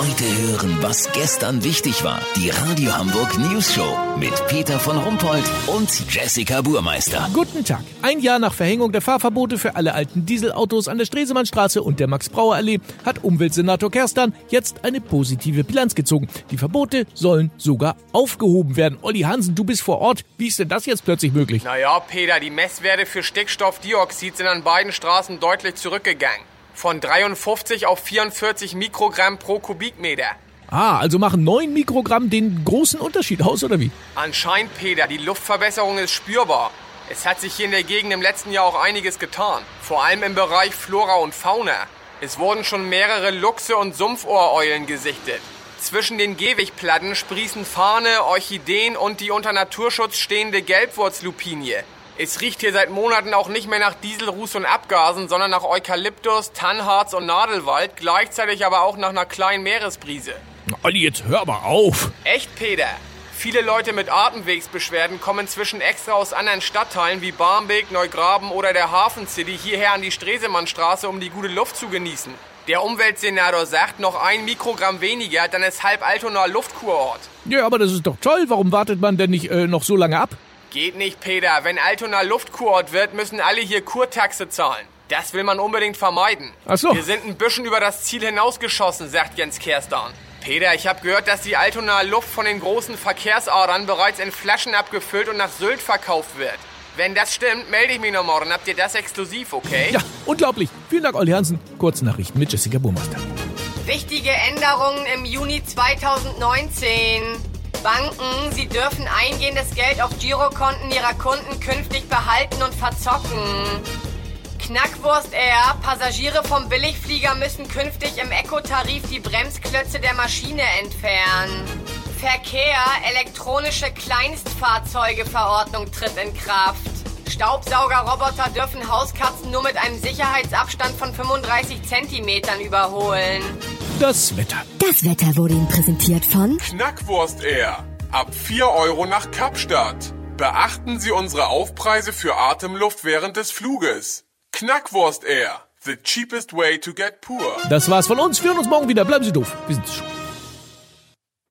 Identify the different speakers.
Speaker 1: Heute hören, was gestern wichtig war. Die Radio Hamburg News Show mit Peter von Rumpold und Jessica Burmeister.
Speaker 2: Guten Tag. Ein Jahr nach Verhängung der Fahrverbote für alle alten Dieselautos an der Stresemannstraße und der Max-Brauer-Allee hat Umweltsenator Kerstan jetzt eine positive Bilanz gezogen. Die Verbote sollen sogar aufgehoben werden. Olli Hansen, du bist vor Ort. Wie ist denn das jetzt plötzlich möglich?
Speaker 3: Naja, Peter, die Messwerte für Stickstoffdioxid sind an beiden Straßen deutlich zurückgegangen. Von 53 auf 44 Mikrogramm pro Kubikmeter.
Speaker 2: Ah, also machen 9 Mikrogramm den großen Unterschied aus, oder wie?
Speaker 3: Anscheinend, Peter, die Luftverbesserung ist spürbar. Es hat sich hier in der Gegend im letzten Jahr auch einiges getan. Vor allem im Bereich Flora und Fauna. Es wurden schon mehrere Luchse und Sumpfohreulen gesichtet. Zwischen den Gehwegplatten sprießen Fahne, Orchideen und die unter Naturschutz stehende Gelbwurzlupinie. Es riecht hier seit Monaten auch nicht mehr nach Dieselruß und Abgasen, sondern nach Eukalyptus, Tannharz und Nadelwald, gleichzeitig aber auch nach einer kleinen Meeresbrise.
Speaker 2: Olli, jetzt hör mal auf.
Speaker 3: Echt, Peter? Viele Leute mit Atemwegsbeschwerden kommen inzwischen extra aus anderen Stadtteilen wie Barmbek, Neugraben oder der Hafen City hierher an die Stresemannstraße, um die gute Luft zu genießen. Der Umweltsenator sagt, noch ein Mikrogramm weniger, dann ist halb Altona Luftkurort.
Speaker 2: Ja, aber das ist doch toll. Warum wartet man denn nicht äh, noch so lange ab?
Speaker 3: Geht nicht, Peter. Wenn Altona Luftkurort wird, müssen alle hier Kurtaxe zahlen. Das will man unbedingt vermeiden.
Speaker 2: Ach so.
Speaker 3: Wir sind ein bisschen über das Ziel hinausgeschossen, sagt Jens Kerstan. Peter, ich habe gehört, dass die Altona Luft von den großen Verkehrsadern bereits in Flaschen abgefüllt und nach Sylt verkauft wird. Wenn das stimmt, melde ich mich noch morgen. Habt ihr das exklusiv, okay?
Speaker 2: Ja, unglaublich. Vielen Dank, Olli Hansen. Kurznachrichten mit Jessica Burmeister.
Speaker 4: Wichtige Änderungen im Juni 2019. Banken, sie dürfen eingehendes Geld auf Girokonten ihrer Kunden künftig behalten und verzocken. Knackwurst Air, Passagiere vom Billigflieger müssen künftig im Eco-Tarif die Bremsklötze der Maschine entfernen. Verkehr, elektronische Kleinstfahrzeugeverordnung tritt in Kraft. Staubsaugerroboter dürfen Hauskatzen nur mit einem Sicherheitsabstand von 35 Zentimetern überholen.
Speaker 2: Das Wetter.
Speaker 5: Das Wetter wurde Ihnen präsentiert von
Speaker 6: Knackwurst Air. Ab 4 Euro nach Kapstadt. Beachten Sie unsere Aufpreise für Atemluft während des Fluges. Knackwurst Air. The cheapest way to get poor.
Speaker 2: Das war's von uns. Wir hören uns morgen wieder. Bleiben Sie doof. Wir sind schon.